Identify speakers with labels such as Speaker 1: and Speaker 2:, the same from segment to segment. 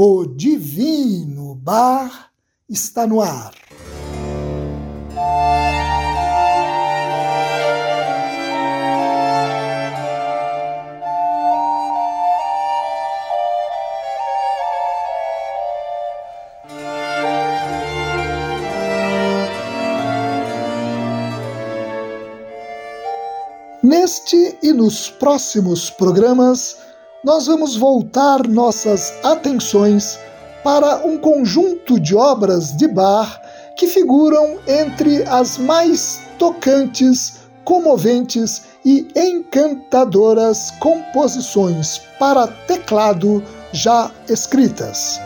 Speaker 1: o Divino Bar está no ar. Neste e nos próximos programas, nós vamos voltar nossas atenções para um conjunto de obras de Bach que figuram entre as mais tocantes, comoventes e encantadoras composições para teclado já escritas.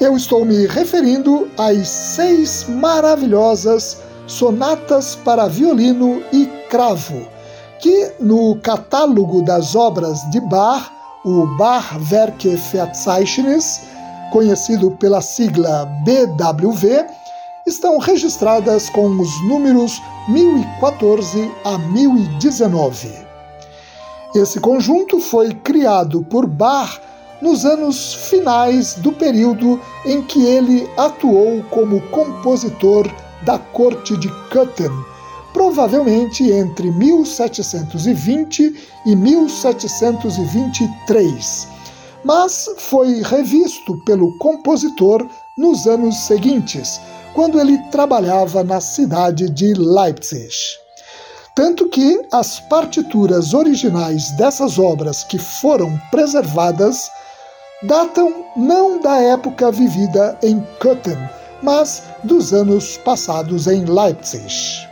Speaker 1: Eu estou me referindo às seis maravilhosas sonatas para violino e cravo que no catálogo das obras de Bach, o Bachwerke Verzeichnis, conhecido pela sigla BWV, estão registradas com os números 1014 a 1019. Esse conjunto foi criado por Bach nos anos finais do período em que ele atuou como compositor da corte de Köthen, provavelmente entre 1720 e 1723, mas foi revisto pelo compositor nos anos seguintes, quando ele trabalhava na cidade de Leipzig. Tanto que as partituras originais dessas obras que foram preservadas datam não da época vivida em Köthen, mas dos anos passados em Leipzig.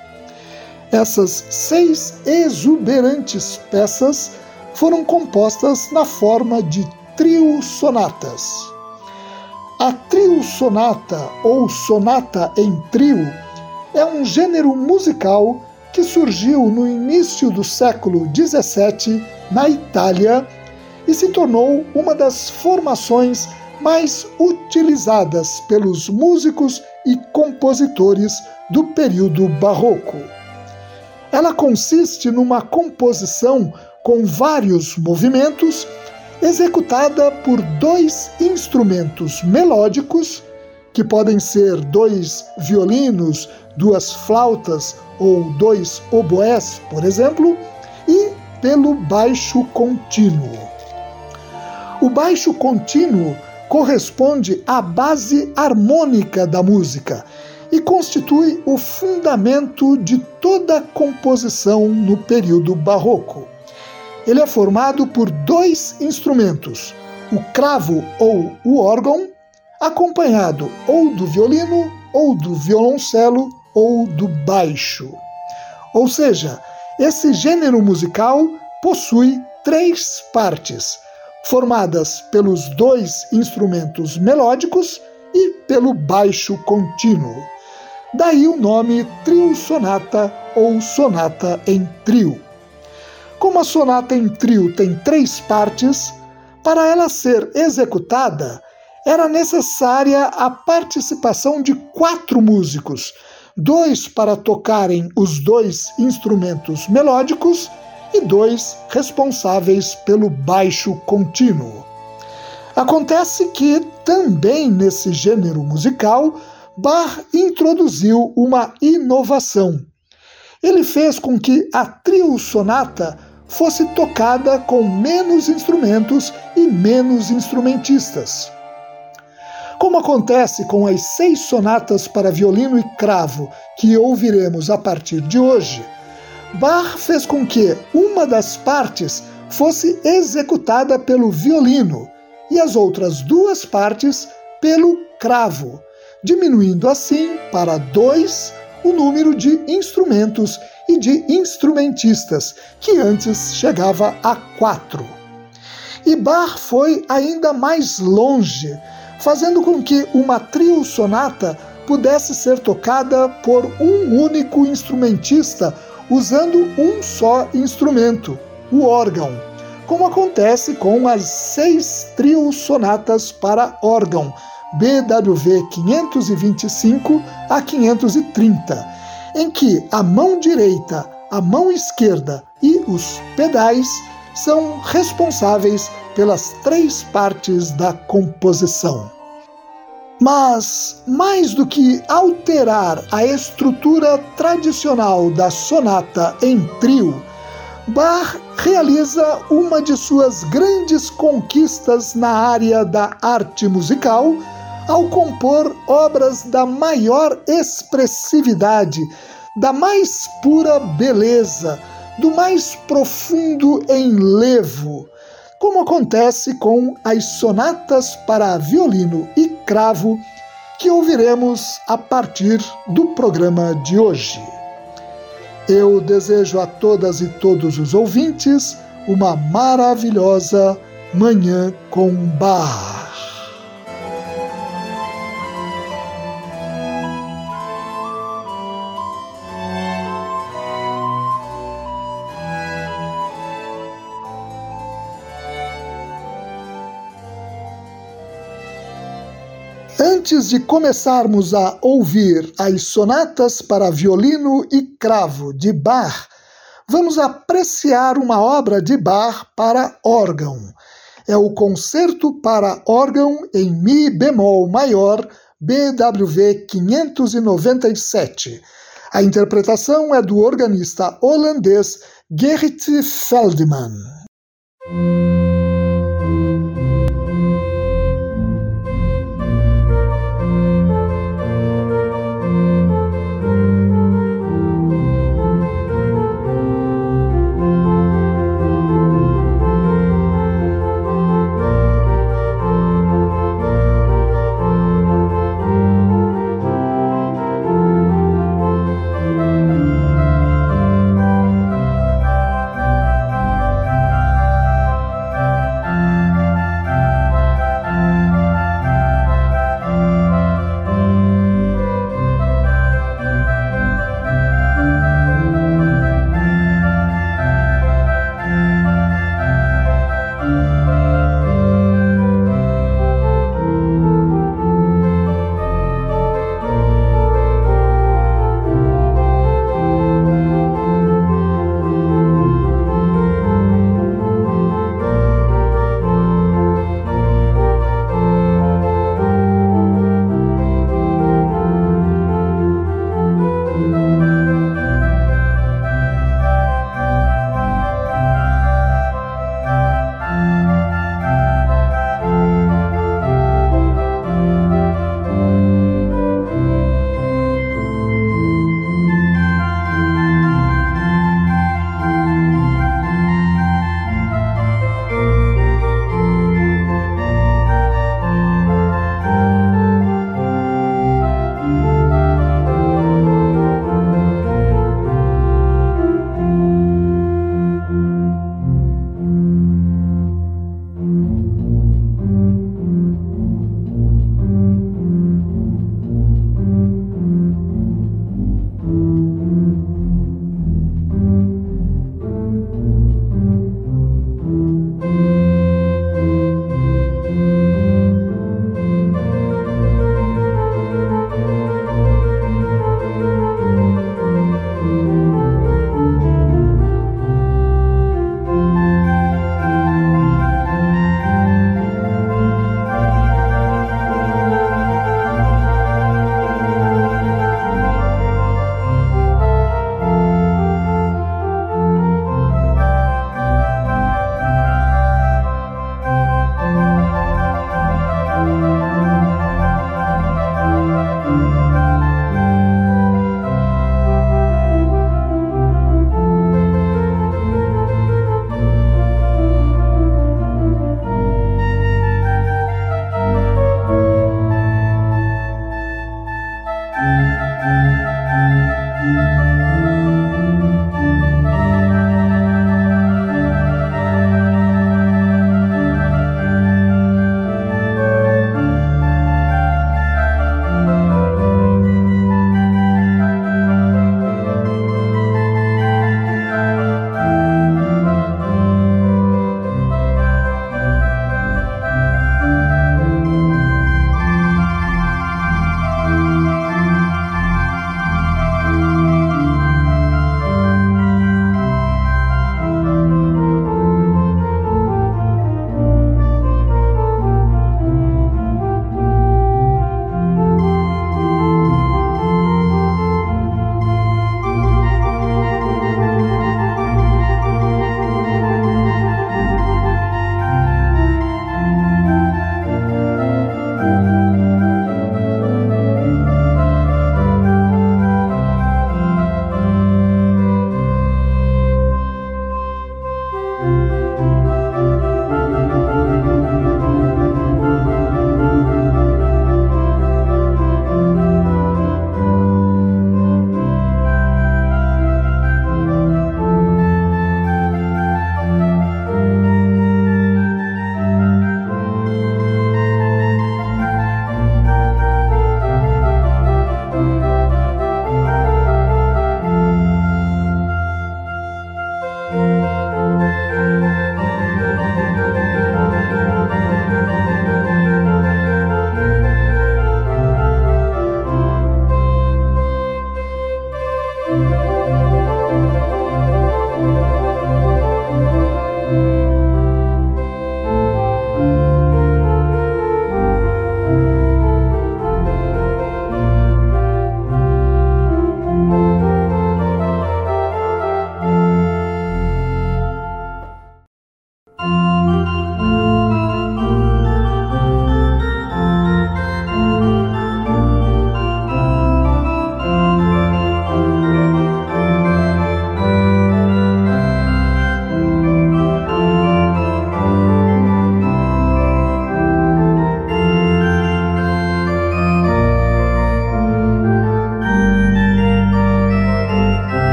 Speaker 1: Essas seis exuberantes peças foram compostas na forma de trio sonatas. A trio sonata ou sonata em trio é um gênero musical que surgiu no início do século XVII na Itália e se tornou uma das formações mais utilizadas pelos músicos e compositores do período barroco. Ela consiste numa composição com vários movimentos, executada por dois instrumentos melódicos, que podem ser dois violinos, duas flautas ou dois oboés, por exemplo, e pelo baixo contínuo. O baixo contínuo corresponde à base harmônica da música e constitui o fundamento de toda composição no período barroco. Ele é formado por dois instrumentos, o cravo ou o órgão, acompanhado ou do violino, ou do violoncelo, ou do baixo. Ou seja, esse gênero musical possui três partes, formadas pelos dois instrumentos melódicos e pelo baixo contínuo. Daí o nome trio sonata ou sonata em trio. Como a sonata em trio tem três partes, para ela ser executada era necessária a participação de quatro músicos, dois para tocarem os dois instrumentos melódicos e dois responsáveis pelo baixo contínuo. Acontece que também nesse gênero musical Bach introduziu uma inovação. Ele fez com que a trio sonata fosse tocada com menos instrumentos e menos instrumentistas. Como acontece com as seis sonatas para violino e cravo que ouviremos a partir de hoje, Bach fez com que uma das partes fosse executada pelo violino e as outras duas partes pelo cravo, diminuindo assim para dois o número de instrumentos e de instrumentistas, que antes chegava a quatro. E Bach foi ainda mais longe, fazendo com que uma trio sonata pudesse ser tocada por um único instrumentista usando um só instrumento, o órgão, como acontece com as seis trio sonatas para órgão, BWV 525 a 530, em que a mão direita, a mão esquerda e os pedais são responsáveis pelas três partes da composição. Mas, mais do que alterar a estrutura tradicional da sonata em trio, Bach realiza uma de suas grandes conquistas na área da arte musical ao compor obras da maior expressividade, da mais pura beleza, do mais profundo enlevo, como acontece com as sonatas para violino e cravo que ouviremos a partir do programa de hoje. Eu desejo a todas e todos os ouvintes uma maravilhosa Manhã com Bar. Antes de começarmos a ouvir as sonatas para violino e cravo de Bach, vamos apreciar uma obra de Bach para órgão. É o Concerto para órgão em Mi bemol maior, BWV 597. A interpretação é do organista holandês Gerrit Feldman.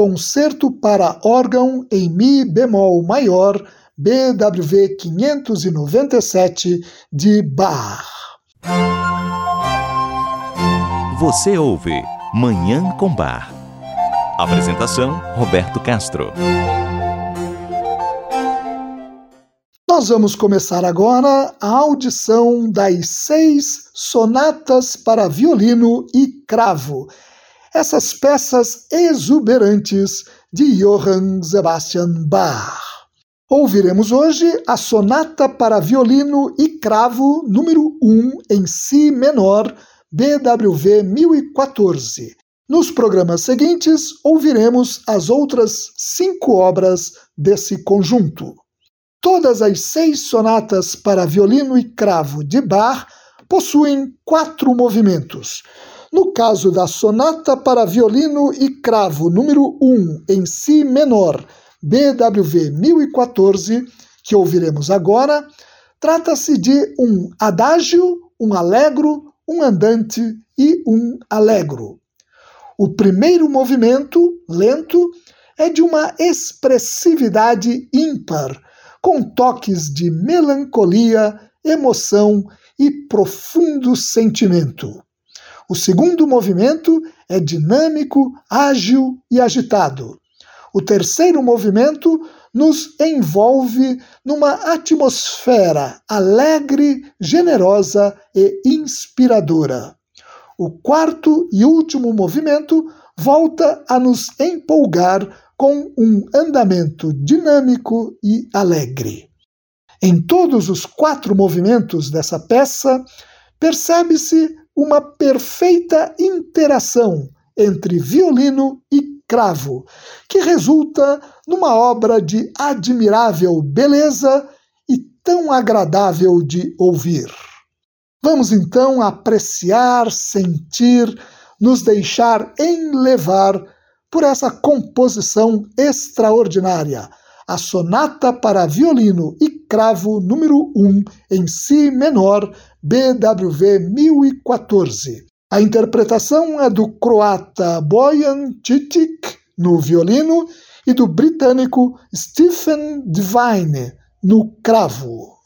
Speaker 1: Concerto para órgão em Mi bemol maior, BWV 597 de Bach.
Speaker 2: Você ouve Manhã com Bar. Apresentação: Roberto Castro.
Speaker 1: Nós vamos começar agora a audição das seis sonatas para violino e cravo, essas peças exuberantes de Johann Sebastian Bach. Ouviremos hoje a Sonata para Violino e Cravo número 1 em Si menor, BWV 1014. Nos programas seguintes, ouviremos as outras cinco obras desse conjunto. Todas as seis sonatas para violino e cravo de Bach possuem quatro movimentos. No caso da sonata para violino e cravo número 1 em si menor, BWV 1014, que ouviremos agora, trata-se de um adágio, um allegro, um andante e um allegro. O primeiro movimento, lento, é de uma expressividade ímpar com toques de melancolia, emoção e profundo sentimento. O segundo movimento é dinâmico, ágil e agitado. O terceiro movimento nos envolve numa atmosfera alegre, generosa e inspiradora. O quarto e último movimento volta a nos empolgar com um andamento dinâmico e alegre. Em todos os quatro movimentos dessa peça, percebe-se uma perfeita interação entre violino e cravo, que resulta numa obra de admirável beleza e tão agradável de ouvir. Vamos então apreciar, sentir, nos deixar enlevar por essa composição extraordinária, a Sonata para Violino e Cravo número 1 em Si menor, BWV 1014. A interpretação é do croata Bojan Titic no violino e do britânico Stephen Devine no cravo.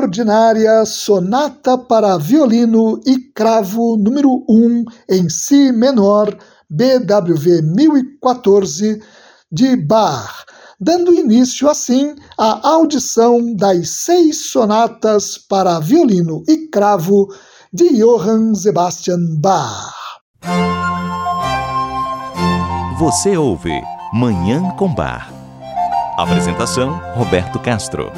Speaker 1: Extraordinária Sonata para Violino e Cravo número 1 em Si menor, BWV 1014, de Bach, dando início assim à audição das seis sonatas para violino e cravo de Johann Sebastian Bach.
Speaker 2: Você ouve Manhã com Bar. Apresentação: Roberto Castro.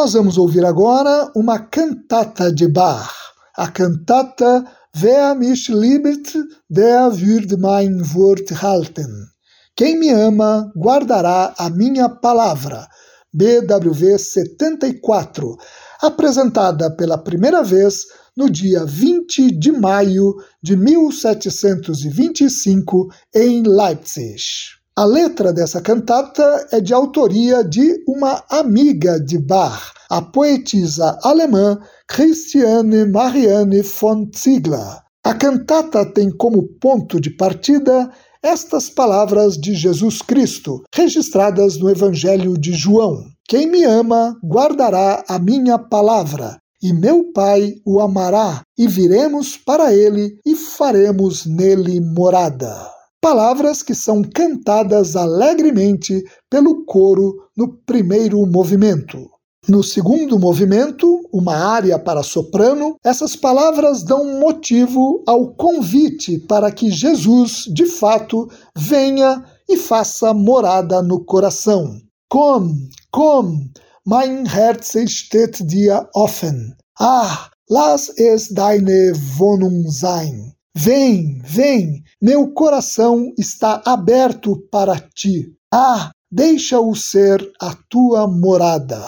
Speaker 1: Nós vamos ouvir agora uma cantata de Bach, a cantata Wer mich liebt, der wird mein Wort halten. Quem me ama guardará a minha palavra. BWV 74, apresentada pela primeira vez no dia 20 de maio de 1725 em Leipzig. A letra dessa cantata é de autoria de uma amiga de Bach, a poetisa alemã Christiane Marianne von Ziegler. A cantata tem como ponto de partida estas palavras de Jesus Cristo, registradas no Evangelho de João: Quem me ama guardará a minha palavra, e meu Pai o amará, e viremos para ele e faremos nele morada. Palavras que são cantadas alegremente pelo coro no primeiro movimento. No segundo movimento, uma área para soprano, essas palavras dão motivo ao convite para que Jesus, de fato, venha e faça morada no coração. Komm, komm, mein Herz steht dir offen. Ah, lass es deine Wohnung sein. Vem, vem, meu coração está aberto para ti. Ah, deixa-o ser a tua morada.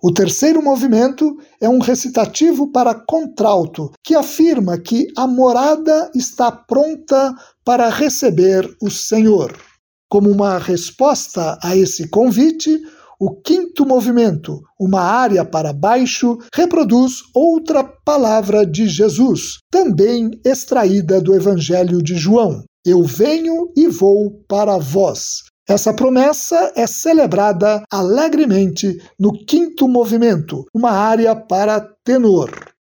Speaker 1: O terceiro movimento é um recitativo para contralto, que afirma que a morada está pronta para receber o Senhor. Como uma resposta a esse convite, o quinto movimento, uma área para baixo, reproduz outra palavra de Jesus, também extraída do Evangelho de João. Eu venho e vou para vós. Essa promessa é celebrada alegremente no quinto movimento, uma área para tenor.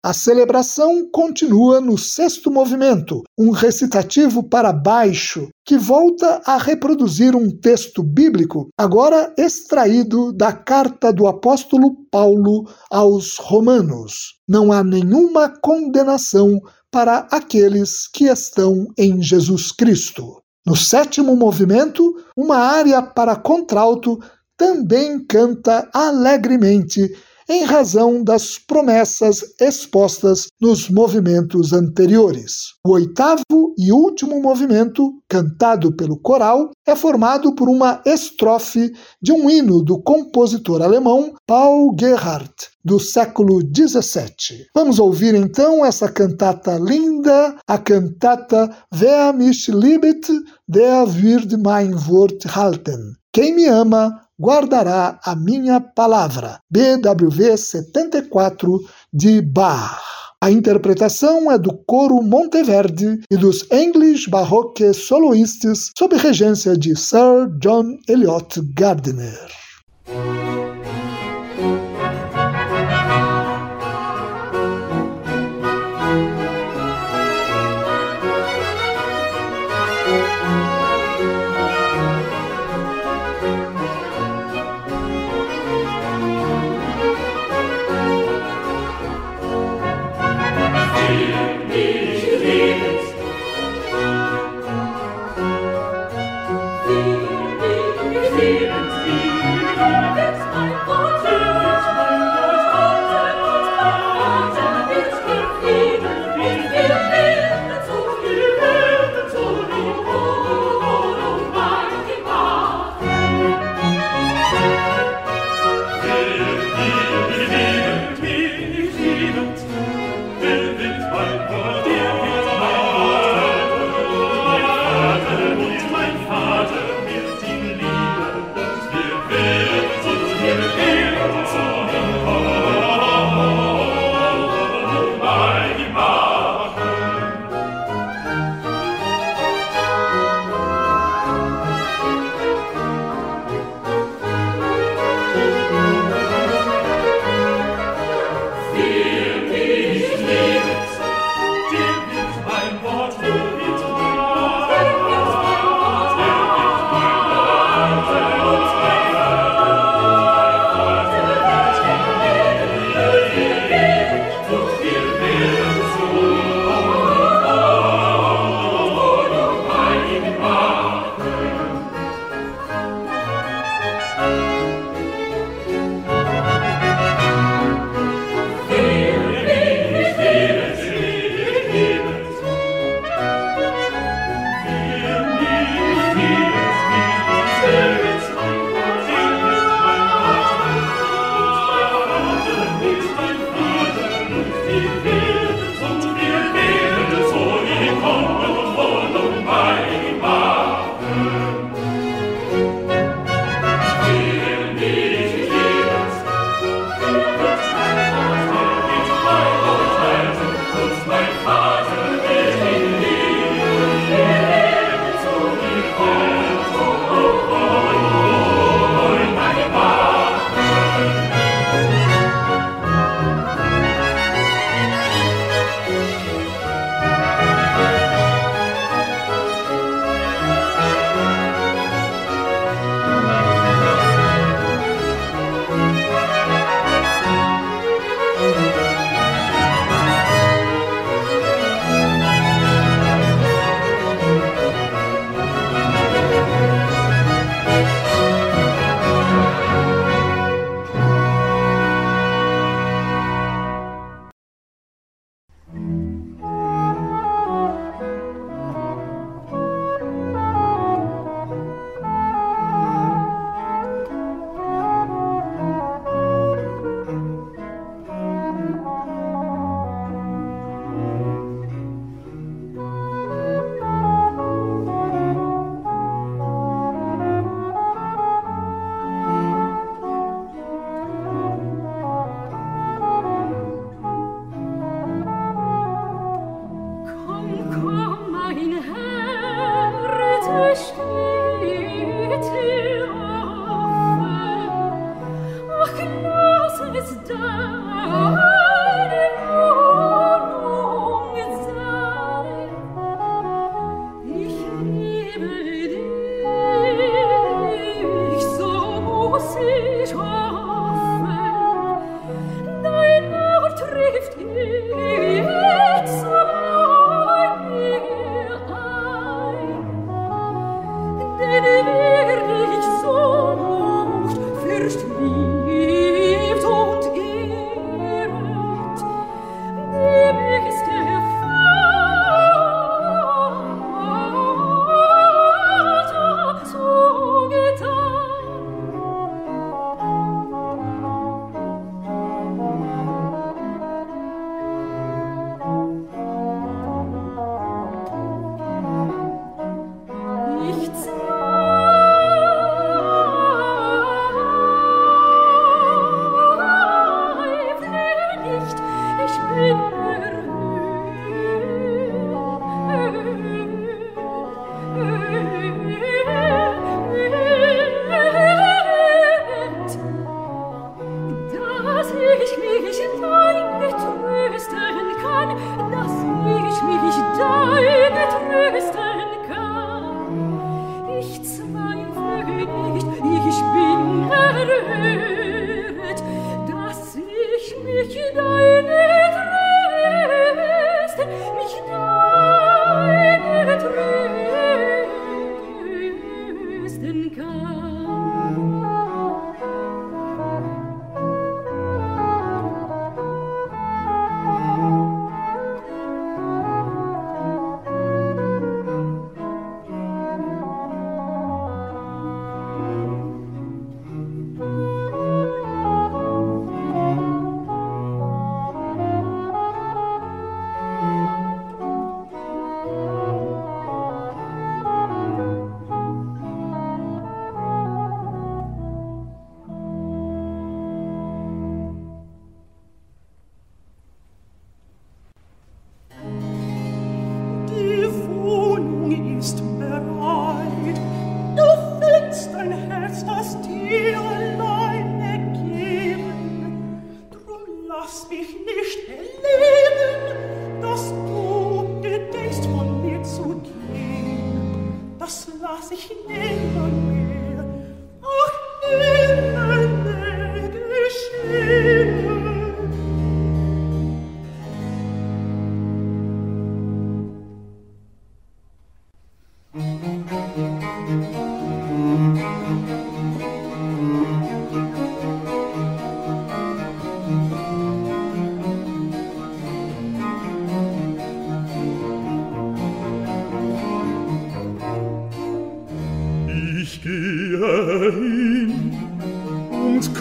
Speaker 1: A celebração continua no sexto movimento, um recitativo para baixo, que volta a reproduzir um texto bíblico, agora extraído da carta do apóstolo Paulo aos Romanos. Não há nenhuma condenação para aqueles que estão em Jesus Cristo. No sétimo movimento, uma área para contralto também canta alegremente em razão das promessas expostas nos movimentos anteriores. O oitavo e último movimento, cantado pelo coral, é formado por uma estrofe de um hino do compositor alemão Paul Gerhardt, do século XVII. Vamos ouvir então essa cantata linda, a cantata Wer mich liebet, der wird mein Wort halten. Quem me ama, guardará a minha palavra. BWV 74 de Bach. A interpretação é do coro Monteverde e dos English Baroque Soloists sob regência de Sir John Eliot Gardiner.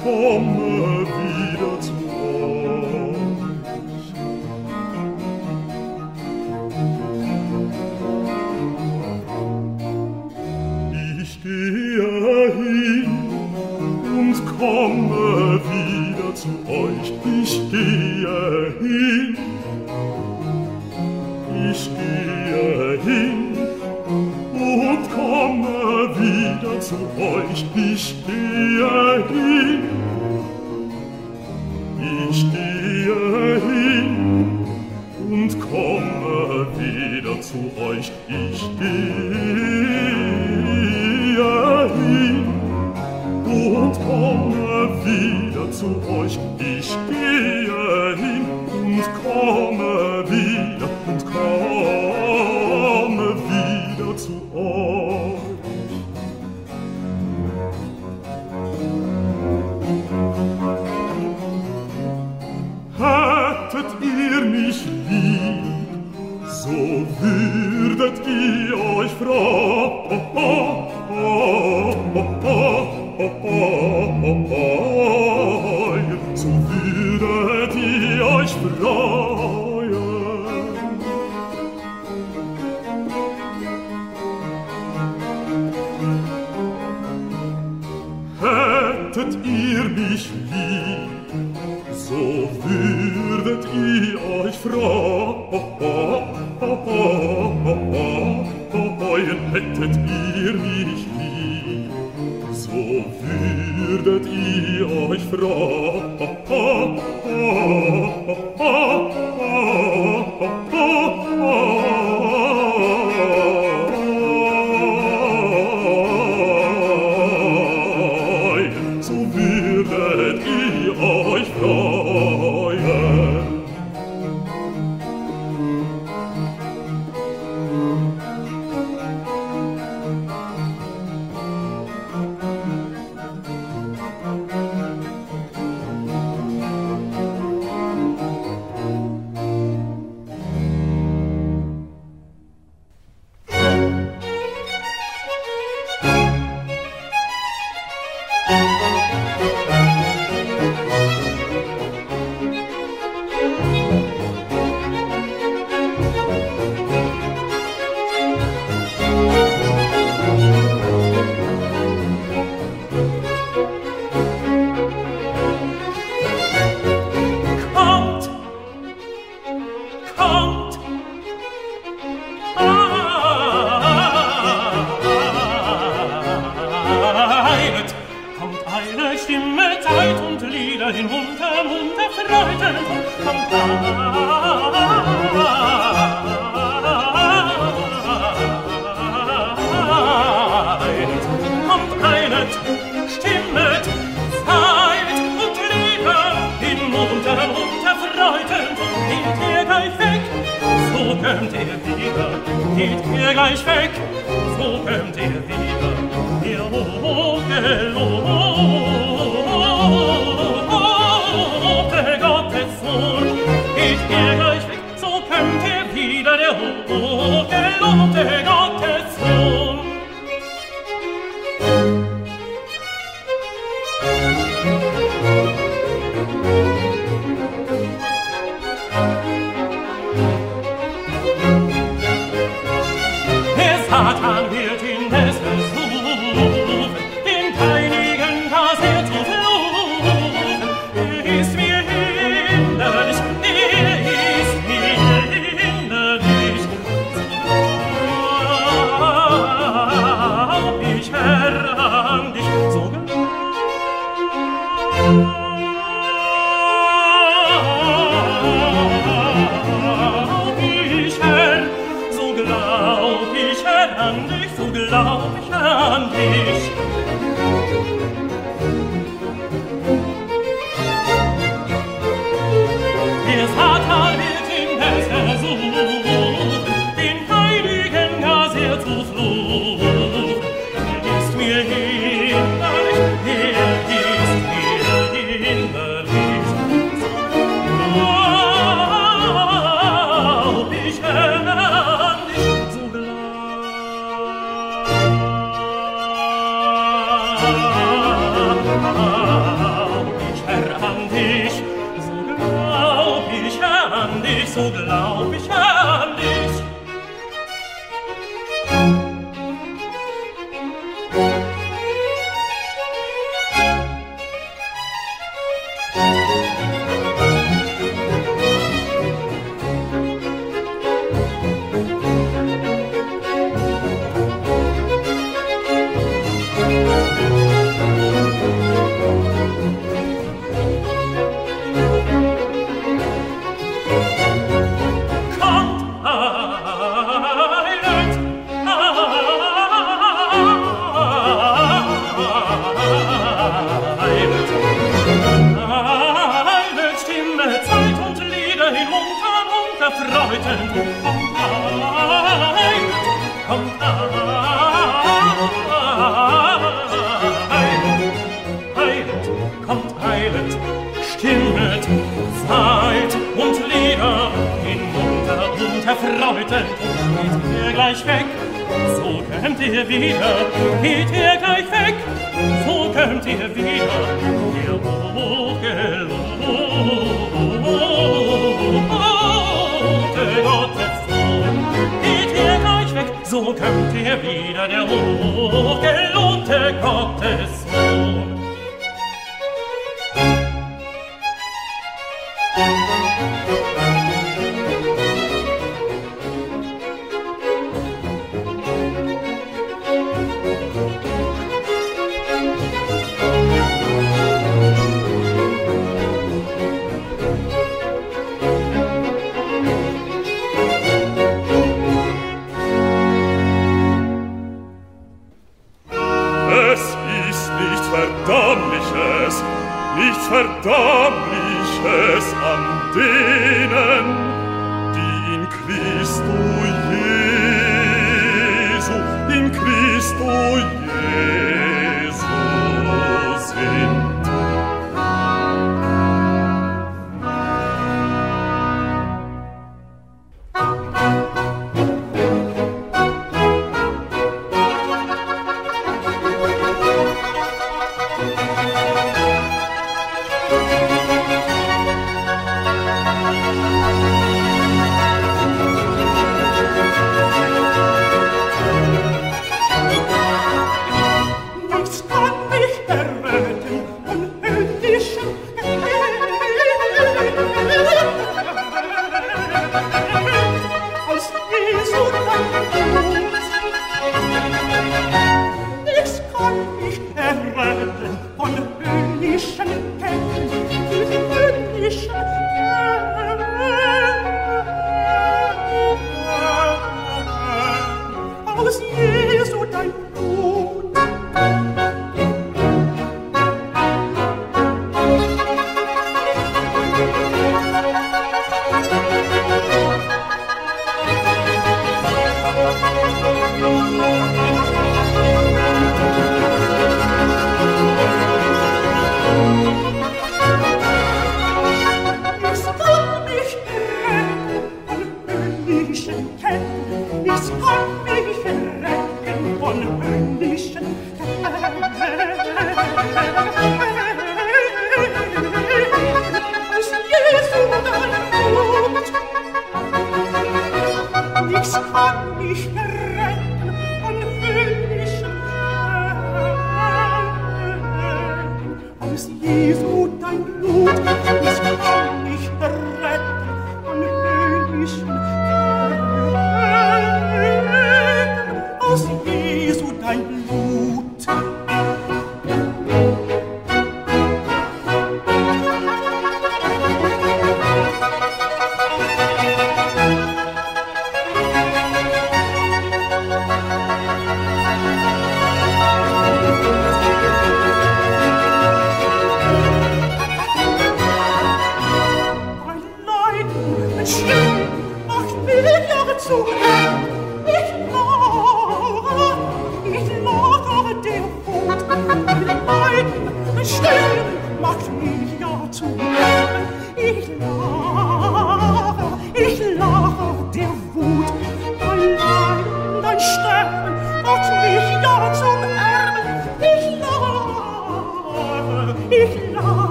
Speaker 3: komme wieder zu euch. Ich gehe hin und komme wieder zu euch. Ich gehe hin. Ich gehe hin und komme wieder zu euch. Ich gehe geht er gleich weg, so kömmt er wieder, der
Speaker 4: Hoch.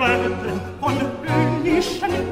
Speaker 4: werden von
Speaker 1: höhnischen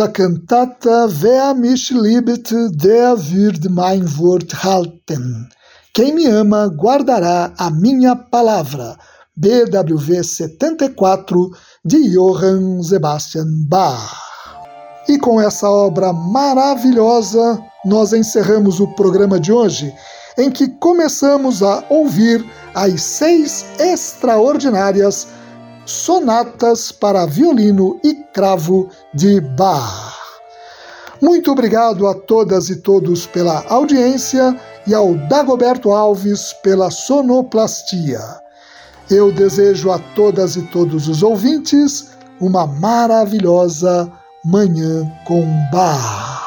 Speaker 1: a cantata Wer mich liebt, der wird mein Wort halten. Quem me ama guardará a minha palavra. BWV 74 de Johann Sebastian Bach. E com essa obra maravilhosa, nós encerramos o programa de hoje, em que começamos a ouvir as seis extraordinárias Sonatas para Violino e Cravo de Bach. Muito obrigado a todas e todos pela audiência e ao Dagoberto Alves pela sonoplastia. Eu desejo a todas e todos os ouvintes uma maravilhosa Manhã com Bar.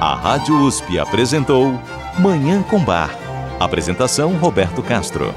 Speaker 2: A Rádio USP apresentou Manhã com Bar. Apresentação Roberto Castro.